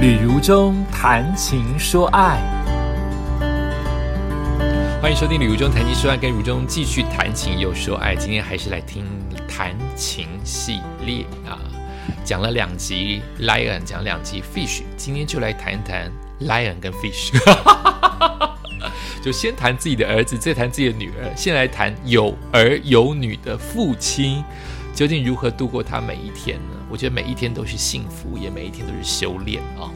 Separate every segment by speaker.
Speaker 1: 旅如中谈情说爱，
Speaker 2: 欢迎收听《旅如中谈情说爱》，跟如中继续谈情又说爱。今天还是来听谈情系列啊，讲了两集 Lion，讲两集 Fish，今天就来谈一谈 Lion 跟 Fish，就先谈自己的儿子，再谈自己的女儿，先来谈有儿有女的父亲究竟如何度过他每一天呢？我觉得每一天都是幸福，也每一天都是修炼啊。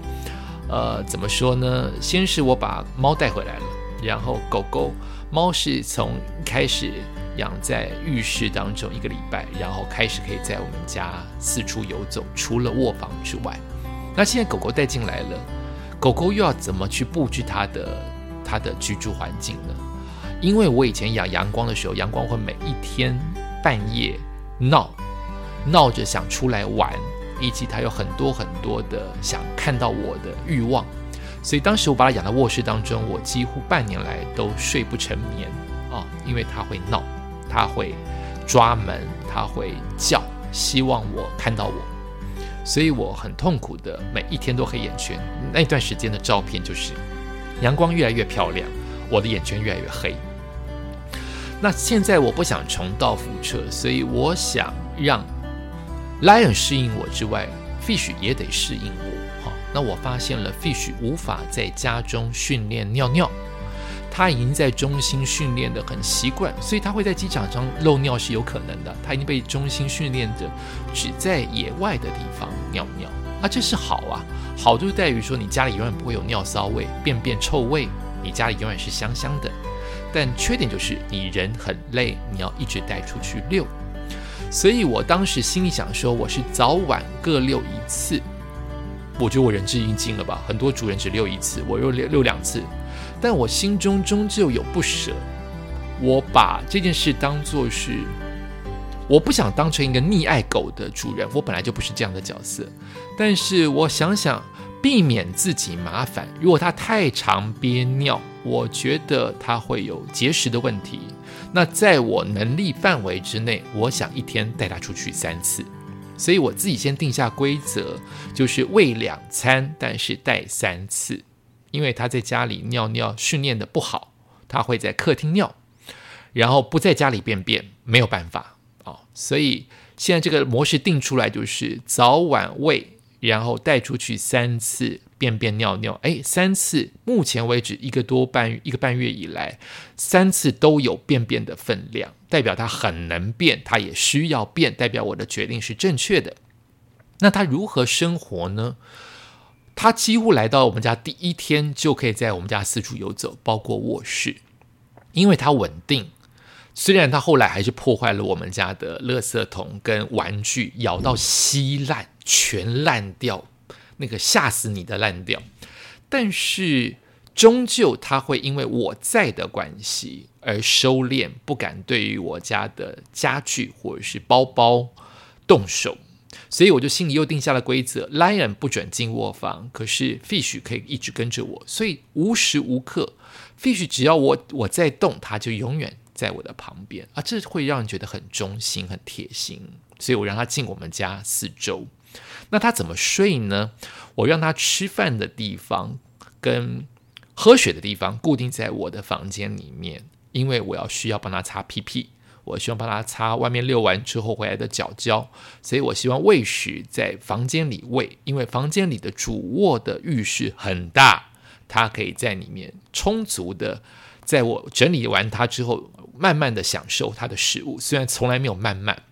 Speaker 2: 呃，怎么说呢？先是我把猫带回来了，然后狗狗、猫是从开始养在浴室当中一个礼拜，然后开始可以在我们家四处游走，除了卧房之外。那现在狗狗带进来了，狗狗又要怎么去布置它的它的居住环境呢？因为我以前养阳光的时候，阳光会每一天半夜闹。闹着想出来玩，以及他有很多很多的想看到我的欲望，所以当时我把他养在卧室当中，我几乎半年来都睡不成眠啊，因为他会闹，他会抓门，他会叫，希望我看到我，所以我很痛苦的每一天都黑眼圈。那段时间的照片就是阳光越来越漂亮，我的眼圈越来越黑。那现在我不想重蹈覆辙，所以我想让。Lion 适应我之外，Fish 也得适应我。哈，那我发现了 Fish 无法在家中训练尿尿，他已经在中心训练的很习惯，所以他会在机场上漏尿是有可能的。他已经被中心训练的只在野外的地方尿尿，啊，这是好啊，好就在于说你家里永远不会有尿骚味、便便臭味，你家里永远是香香的。但缺点就是你人很累，你要一直带出去遛。所以我当时心里想说，我是早晚各遛一次。我觉得我仁至义尽了吧？很多主人只遛一次，我又遛遛两次。但我心中终究有不舍。我把这件事当作是，我不想当成一个溺爱狗的主人。我本来就不是这样的角色。但是我想想，避免自己麻烦。如果它太常憋尿，我觉得它会有结石的问题。那在我能力范围之内，我想一天带他出去三次，所以我自己先定下规则，就是喂两餐，但是带三次，因为他在家里尿尿训练的不好，他会在客厅尿，然后不在家里便便，没有办法。啊，所以现在这个模式定出来就是早晚喂。然后带出去三次。便便尿尿，哎，三次，目前为止一个多半一个半月以来，三次都有便便的分量，代表它很能便，它也需要便，代表我的决定是正确的。那它如何生活呢？它几乎来到我们家第一天就可以在我们家四处游走，包括卧室，因为它稳定。虽然它后来还是破坏了我们家的垃圾桶跟玩具，咬到稀烂。全烂掉，那个吓死你的烂掉，但是终究他会因为我在的关系而收敛，不敢对于我家的家具或者是包包动手，所以我就心里又定下了规则：Lion 不准进卧房，可是 Fish 可以一直跟着我，所以无时无刻 Fish 只要我我在动，他就永远在我的旁边。啊，这会让人觉得很忠心、很贴心，所以我让他进我们家四周。那他怎么睡呢？我让他吃饭的地方跟喝水的地方固定在我的房间里面，因为我要需要帮他擦屁屁，我希望帮他擦外面遛完之后回来的脚胶，所以我希望喂食在房间里喂，因为房间里的主卧的浴室很大，他可以在里面充足的，在我整理完它之后，慢慢的享受他的食物，虽然从来没有慢慢，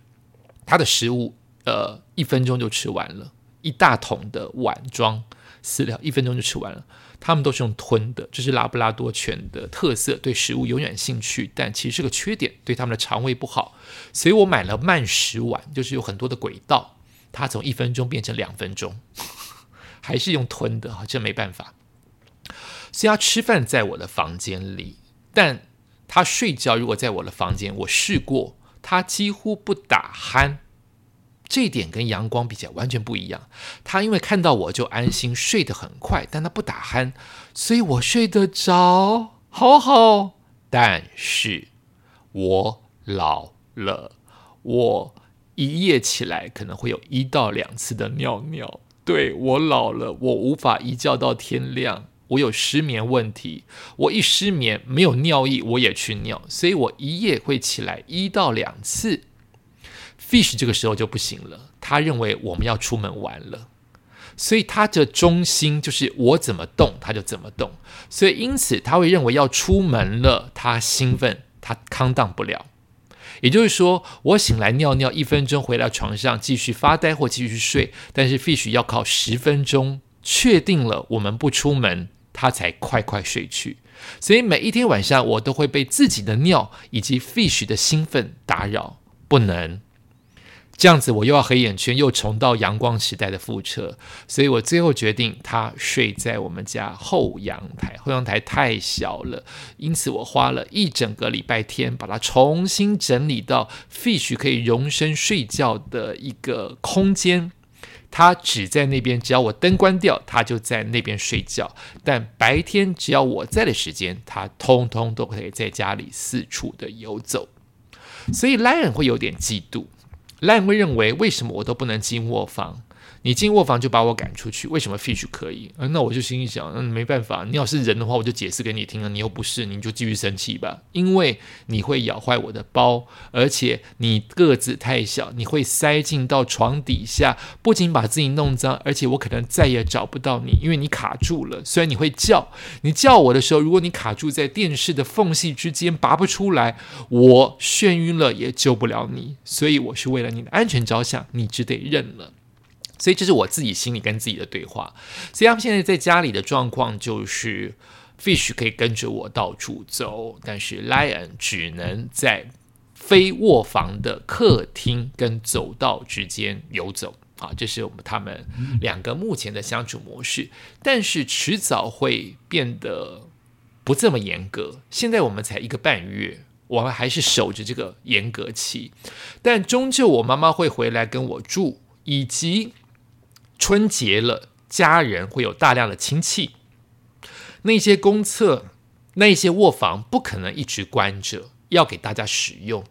Speaker 2: 他的食物。呃，一分钟就吃完了，一大桶的碗装饲料，一分钟就吃完了。他们都是用吞的，这是拉布拉多犬的特色，对食物永远兴趣，但其实是个缺点，对他们的肠胃不好。所以我买了慢食碗，就是有很多的轨道，它从一分钟变成两分钟，还是用吞的哈，这没办法。所以他吃饭在我的房间里，但他睡觉如果在我的房间，我试过，他几乎不打鼾。这点跟阳光比起来完全不一样。他因为看到我就安心睡得很快，但他不打鼾，所以我睡得着，好好。但是我老了，我一夜起来可能会有一到两次的尿尿，对我老了，我无法一觉到天亮，我有失眠问题，我一失眠没有尿意，我也去尿，所以我一夜会起来一到两次。Fish 这个时候就不行了，他认为我们要出门玩了，所以他的中心就是我怎么动他就怎么动，所以因此他会认为要出门了，他兴奋，他康荡不了。也就是说，我醒来尿尿一分钟，回到床上继续发呆或继续睡，但是 Fish 要靠十分钟确定了我们不出门，他才快快睡去。所以每一天晚上，我都会被自己的尿以及 Fish 的兴奋打扰，不能。这样子，我又要黑眼圈，又重到阳光时代的覆辙，所以我最后决定他睡在我们家后阳台。后阳台太小了，因此我花了一整个礼拜天把它重新整理到 Fish 可以容身睡觉的一个空间。他只在那边，只要我灯关掉，他就在那边睡觉。但白天只要我在的时间，他通通都可以在家里四处的游走。所以 Lion 会有点嫉妒。烂会认为，为什么我都不能进卧房？你进卧房就把我赶出去，为什么 Fish 可以？那我就心里想，嗯，没办法，你要是人的话，我就解释给你听啊。你又不是，你就继续生气吧，因为你会咬坏我的包，而且你个子太小，你会塞进到床底下，不仅把自己弄脏，而且我可能再也找不到你，因为你卡住了。虽然你会叫，你叫我的时候，如果你卡住在电视的缝隙之间拔不出来，我眩晕了也救不了你。所以我是为了你的安全着想，你只得认了。所以这是我自己心里跟自己的对话。所以他们现在在家里的状况就是，Fish 可以跟着我到处走，但是 Lion 只能在非卧房的客厅跟走道之间游走。啊，这是我们他们两个目前的相处模式。但是迟早会变得不这么严格。现在我们才一个半月，我们还是守着这个严格期。但终究我妈妈会回来跟我住，以及。春节了，家人会有大量的亲戚，那些公厕、那些卧房不可能一直关着，要给大家使用。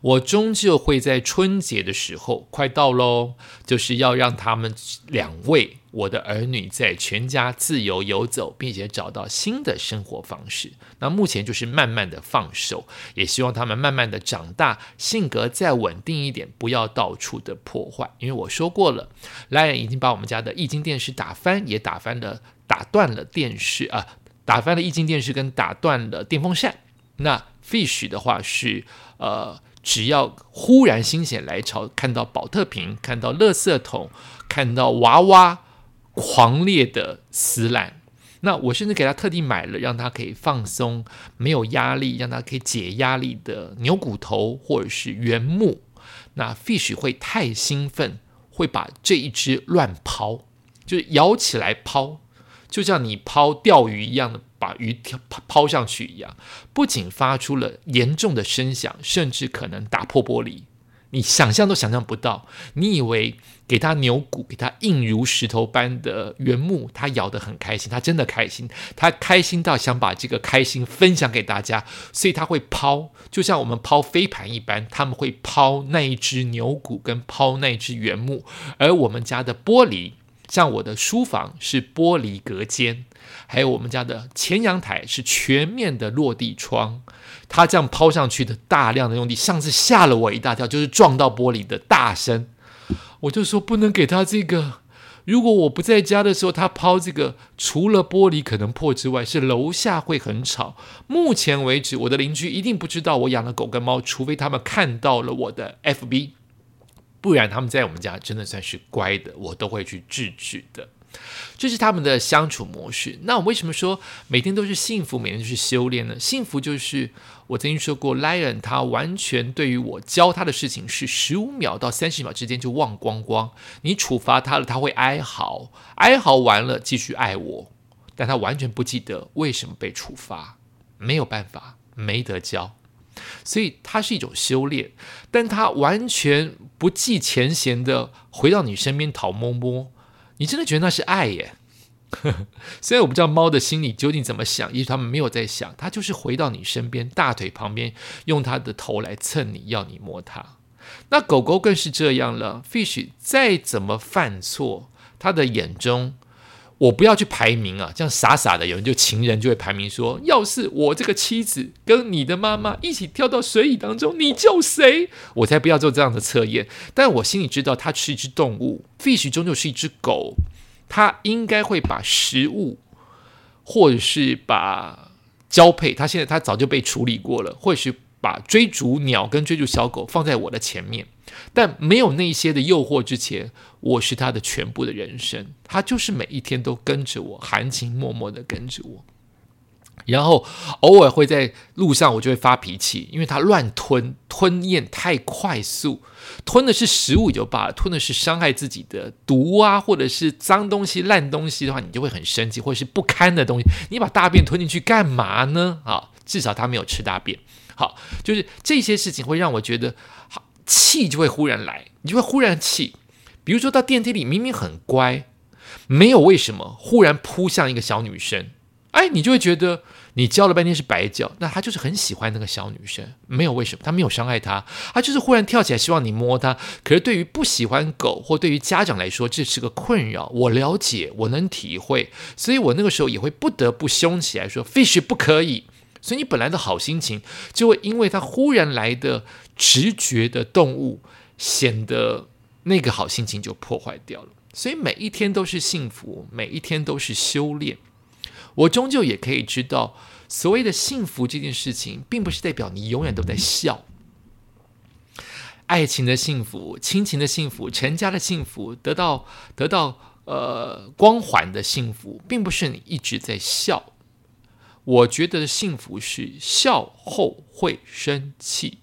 Speaker 2: 我终究会在春节的时候快到喽，就是要让他们两位我的儿女在全家自由游走，并且找到新的生活方式。那目前就是慢慢的放手，也希望他们慢慢的长大，性格再稳定一点，不要到处的破坏。因为我说过了，莱恩已经把我们家的液晶电视打翻，也打翻了、打断了电视啊，打翻了液晶电视跟打断了电风扇。那 Fish 的话是呃。只要忽然心血来潮，看到保特瓶，看到垃圾桶，看到娃娃，狂烈的撕烂。那我甚至给他特地买了，让他可以放松，没有压力，让他可以解压力的牛骨头或者是原木。那 Fish 会太兴奋，会把这一只乱抛，就是摇起来抛，就像你抛钓鱼一样的。把鱼抛抛上去一样，不仅发出了严重的声响，甚至可能打破玻璃。你想象都想象不到。你以为给他牛骨，给他硬如石头般的原木，他咬得很开心，他真的开心，他开心到想把这个开心分享给大家，所以他会抛，就像我们抛飞盘一般，他们会抛那一只牛骨跟抛那一只原木。而我们家的玻璃，像我的书房是玻璃隔间。还有我们家的前阳台是全面的落地窗，它这样抛上去的大量的用力，上次吓了我一大跳，就是撞到玻璃的大声，我就说不能给他这个。如果我不在家的时候，他抛这个，除了玻璃可能破之外，是楼下会很吵。目前为止，我的邻居一定不知道我养了狗跟猫，除非他们看到了我的 FB，不然他们在我们家真的算是乖的，我都会去制止的。这是他们的相处模式。那我为什么说每天都是幸福，每天都是修炼呢？幸福就是我曾经说过，Lion 他完全对于我教他的事情是十五秒到三十秒之间就忘光光。你处罚他了，他会哀嚎，哀嚎完了继续爱我，但他完全不记得为什么被处罚，没有办法，没得教。所以它是一种修炼，但它完全不计前嫌的回到你身边讨摸摸。你真的觉得那是爱耶？虽然我不知道猫的心里究竟怎么想，也许他们没有在想，它就是回到你身边，大腿旁边，用它的头来蹭你，要你摸它。那狗狗更是这样了，Fish 再怎么犯错，它的眼中，我不要去排名啊，这样傻傻的，有人就情人就会排名说，要是我这个妻子跟你的妈妈一起跳到水里当中，你救谁？我才不要做这样的测验。但我心里知道，它是一只动物，fish 终究是一只狗，它应该会把食物，或者是把交配，它现在它早就被处理过了，或许把追逐鸟跟追逐小狗放在我的前面。但没有那些的诱惑之前，我是他的全部的人生。他就是每一天都跟着我，含情脉脉的跟着我。然后偶尔会在路上，我就会发脾气，因为他乱吞吞咽太快速，吞的是食物也就罢了，吞的是伤害自己的毒啊，或者是脏东西、烂东西的话，你就会很生气，或者是不堪的东西，你把大便吞进去干嘛呢？啊，至少他没有吃大便。好，就是这些事情会让我觉得好。气就会忽然来，你就会忽然气。比如说到电梯里，明明很乖，没有为什么，忽然扑向一个小女生，哎，你就会觉得你叫了半天是白叫。那他就是很喜欢那个小女生，没有为什么，他没有伤害她，他就是忽然跳起来希望你摸她。可是对于不喜欢狗或对于家长来说，这是个困扰。我了解，我能体会，所以我那个时候也会不得不凶起来说：“fish 不可以。”所以你本来的好心情，就会因为他忽然来的直觉的动物，显得那个好心情就破坏掉了。所以每一天都是幸福，每一天都是修炼。我终究也可以知道，所谓的幸福这件事情，并不是代表你永远都在笑。爱情的幸福、亲情的幸福、成家的幸福，得到得到呃光环的幸福，并不是你一直在笑。我觉得的幸福是笑后会生气，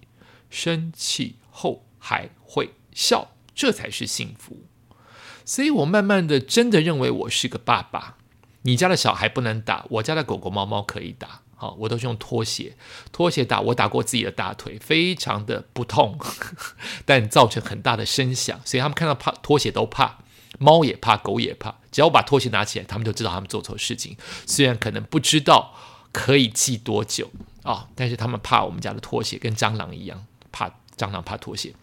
Speaker 2: 生气后还会笑，这才是幸福。所以我慢慢的真的认为我是个爸爸。你家的小孩不能打，我家的狗狗猫猫可以打。好，我都是用拖鞋，拖鞋打。我打过自己的大腿，非常的不痛，但造成很大的声响，所以他们看到怕拖鞋都怕，猫也怕，狗也怕。只要我把拖鞋拿起来，他们就知道他们做错事情，虽然可能不知道。可以记多久啊？但是他们怕我们家的拖鞋，跟蟑螂一样，怕蟑螂，怕拖鞋。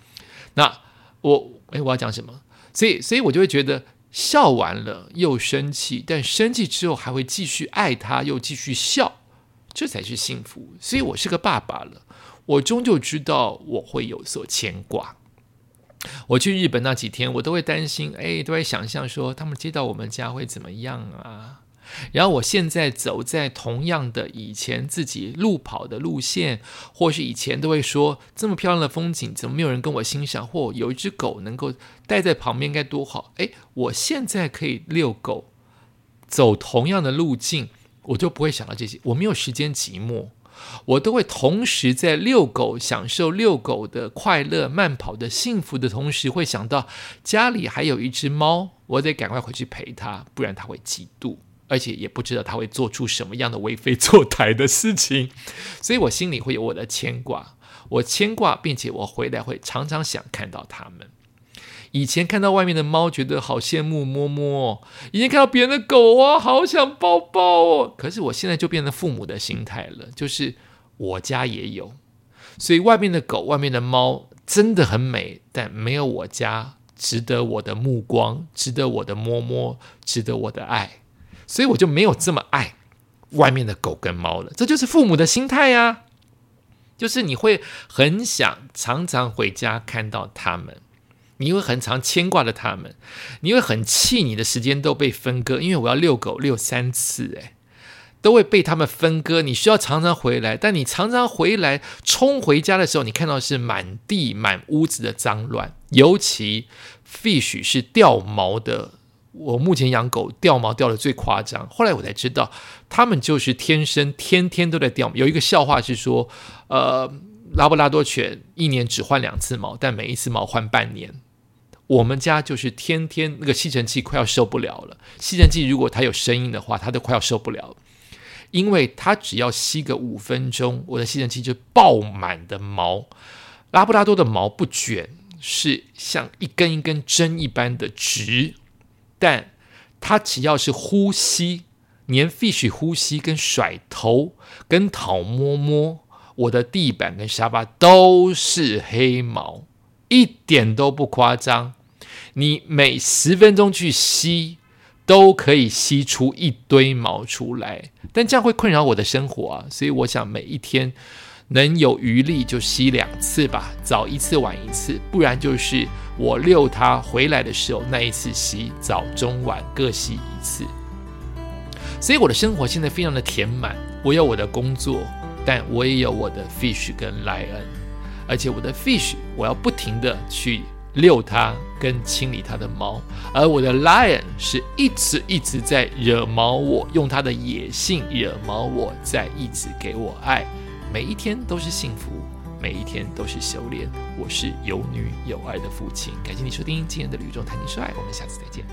Speaker 2: 那我，哎，我要讲什么？所以，所以我就会觉得笑完了又生气，但生气之后还会继续爱他，又继续笑，这才是幸福。所以我是个爸爸了，我终究知道我会有所牵挂。我去日本那几天，我都会担心，哎，都会想象说他们接到我们家会怎么样啊？然后我现在走在同样的以前自己路跑的路线，或是以前都会说这么漂亮的风景，怎么没有人跟我欣赏？或有一只狗能够待在旁边该多好！诶，我现在可以遛狗，走同样的路径，我就不会想到这些。我没有时间寂寞，我都会同时在遛狗，享受遛狗的快乐、慢跑的幸福的同时，会想到家里还有一只猫，我得赶快回去陪它，不然它会嫉妒。而且也不知道他会做出什么样的为非作歹的事情，所以我心里会有我的牵挂。我牵挂，并且我回来会常常想看到他们。以前看到外面的猫，觉得好羡慕摸摸；以前看到别人的狗啊，好想抱抱哦。可是我现在就变成父母的心态了，就是我家也有，所以外面的狗、外面的猫真的很美，但没有我家值得我的目光，值得我的摸摸，值得我的爱。所以我就没有这么爱外面的狗跟猫了，这就是父母的心态呀。就是你会很想常常回家看到他们，你会很常牵挂着他们，你会很气你的时间都被分割，因为我要遛狗遛三次，诶，都会被他们分割。你需要常常回来，但你常常回来冲回家的时候，你看到是满地满屋子的脏乱，尤其 fish 是掉毛的。我目前养狗掉毛掉的最夸张，后来我才知道，他们就是天生天天都在掉。有一个笑话是说，呃，拉布拉多犬一年只换两次毛，但每一次毛换半年。我们家就是天天那个吸尘器快要受不了了，吸尘器如果它有声音的话，它都快要受不了，因为它只要吸个五分钟，我的吸尘器就爆满的毛。拉布拉多的毛不卷，是像一根一根针一般的直。但它只要是呼吸，连 fish 呼吸跟甩头跟讨摸摸，我的地板跟沙发都是黑毛，一点都不夸张。你每十分钟去吸，都可以吸出一堆毛出来，但这样会困扰我的生活啊。所以我想每一天能有余力就吸两次吧，早一次晚一次，不然就是我遛它回来的时候那一次吸，早中晚各吸一次。所以我的生活现在非常的填满，我有我的工作，但我也有我的 fish 跟 lion，而且我的 fish 我要不停的去遛它跟清理它的毛，而我的 lion 是一直一直在惹毛我，用它的野性惹毛我，在一直给我爱，每一天都是幸福，每一天都是修炼，我是有女有儿的父亲。感谢你收听今天的旅中谈情说爱，我们下次再见。